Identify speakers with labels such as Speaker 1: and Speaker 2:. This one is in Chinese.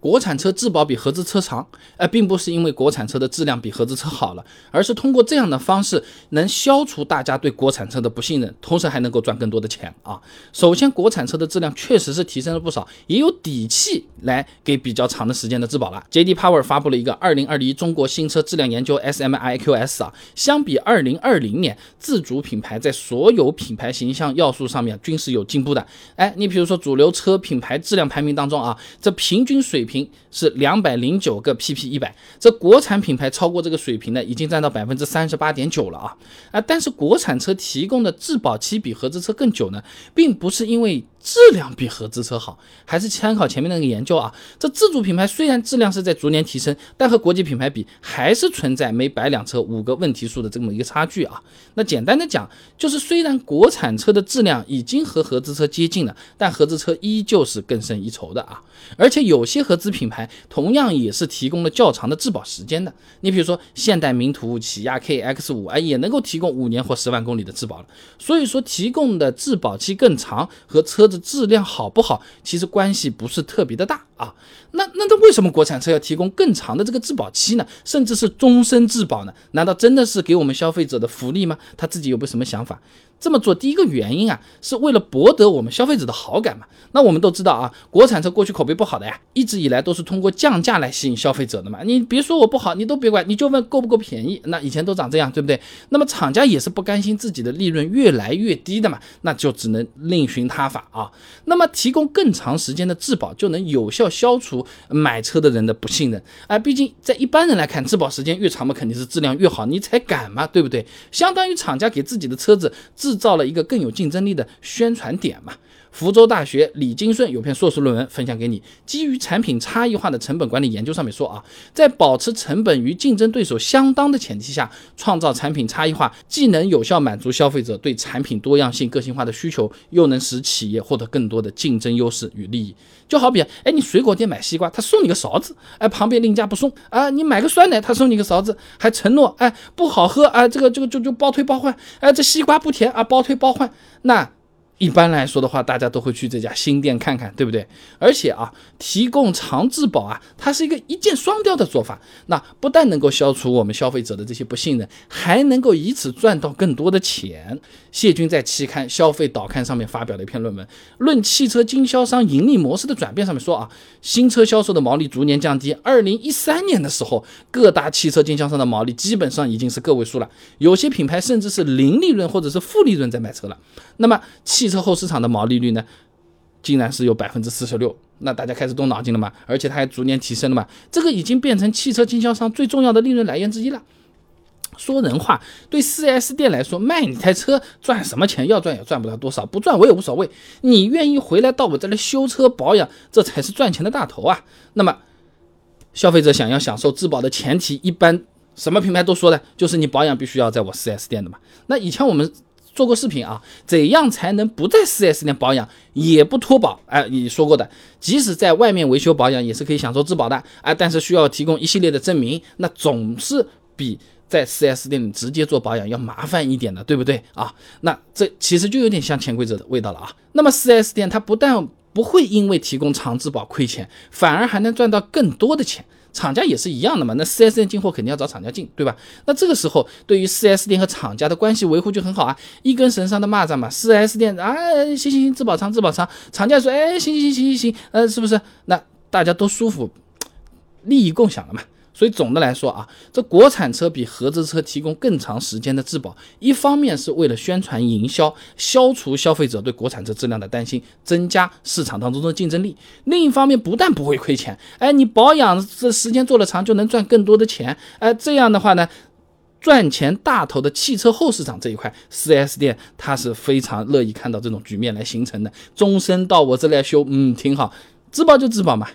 Speaker 1: 国产车质保比合资车长，呃，并不是因为国产车的质量比合资车好了，而是通过这样的方式能消除大家对国产车的不信任，同时还能够赚更多的钱啊。首先，国产车的质量确实是提升了不少，也有底气来给比较长的时间的质保了。J.D. Power 发布了一个二零二一中国新车质量研究 S.M.I.Q.S 啊，相比二零二零年，自主品牌在所有品牌形象要素上面均是有进步的。哎，你比如说主流车品牌质量排名当中啊，这平均水平是两百零九个 pp 一百，这国产品牌超过这个水平呢，已经占到百分之三十八点九了啊啊！但是国产车提供的质保期比合资车更久呢，并不是因为。质量比合资车好，还是参考前面那个研究啊？这自主品牌虽然质量是在逐年提升，但和国际品牌比，还是存在每百辆车五个问题数的这么一个差距啊。那简单的讲，就是虽然国产车的质量已经和合资车接近了，但合资车依旧是更胜一筹的啊。而且有些合资品牌同样也是提供了较长的质保时间的。你比如说现代名图、起亚 KX 五啊，也能够提供五年或十万公里的质保了。所以说，提供的质保期更长和车质量好不好，其实关系不是特别的大啊。那那他为什么国产车要提供更长的这个质保期呢？甚至是终身质保呢？难道真的是给我们消费者的福利吗？他自己有没有什么想法？这么做第一个原因啊，是为了博得我们消费者的好感嘛。那我们都知道啊，国产车过去口碑不好的呀，一直以来都是通过降价来吸引消费者的嘛。你别说我不好，你都别管，你就问够不够便宜。那以前都长这样，对不对？那么厂家也是不甘心自己的利润越来越低的嘛，那就只能另寻他法啊。那么提供更长时间的质保，就能有效消除买车的人的不信任。哎，毕竟在一般人来看，质保时间越长嘛，肯定是质量越好，你才敢嘛，对不对？相当于厂家给自己的车子。制造了一个更有竞争力的宣传点嘛？福州大学李金顺有篇硕士论文分享给你，基于产品差异化的成本管理研究上面说啊，在保持成本与竞争对手相当的前提下，创造产品差异化，既能有效满足消费者对产品多样性、个性化的需求，又能使企业获得更多的竞争优势与利益。就好比，哎，你水果店买西瓜，他送你个勺子，哎，旁边另家不送啊。你买个酸奶，他送你个勺子，还承诺，哎，不好喝啊，这个这个就就包退包换，哎，这西瓜不甜啊，包退包换，那。一般来说的话，大家都会去这家新店看看，对不对？而且啊，提供长质保啊，它是一个一箭双雕的做法。那不但能够消除我们消费者的这些不信任，还能够以此赚到更多的钱。谢军在期刊《消费导刊》上面发表了一篇论文，《论汽车经销商盈利模式的转变》，上面说啊，新车销售的毛利逐年降低。二零一三年的时候，各大汽车经销商的毛利基本上已经是个位数了，有些品牌甚至是零利润或者是负利润在卖车了。那么汽汽车后市场的毛利率呢，竟然是有百分之四十六，那大家开始动脑筋了嘛？而且它还逐年提升了嘛？这个已经变成汽车经销商最重要的利润来源之一了。说人话，对 4S 店来说，卖你台车赚什么钱？要赚也赚不了多少，不赚我也无所谓。你愿意回来到我这里修车保养，这才是赚钱的大头啊。那么，消费者想要享受质保的前提，一般什么品牌都说的，就是你保养必须要在我 4S 店的嘛。那以前我们。做过视频啊，怎样才能不在 4S 店保养也不脱保？哎，你说过的，即使在外面维修保养也是可以享受质保的，哎，但是需要提供一系列的证明，那总是比在 4S 店里直接做保养要麻烦一点的，对不对啊？那这其实就有点像潜规则的味道了啊。那么 4S 店它不但不会因为提供长质保亏钱，反而还能赚到更多的钱。厂家也是一样的嘛，那 4S 店进货肯定要找厂家进，对吧？那这个时候对于 4S 店和厂家的关系维护就很好啊，一根绳上的蚂蚱嘛。4S 店啊，行行行，质保仓，质保仓。厂家说，哎，行行行行行行，呃，是不是？那大家都舒服，利益共享了嘛。所以总的来说啊，这国产车比合资车提供更长时间的质保，一方面是为了宣传营销，消除消费者对国产车质量的担心，增加市场当中的竞争力；另一方面不但不会亏钱，哎，你保养这时间做的长，就能赚更多的钱，哎，这样的话呢，赚钱大头的汽车后市场这一块，4S 店它是非常乐意看到这种局面来形成的，终身到我这来修，嗯，挺好，质保就质保嘛。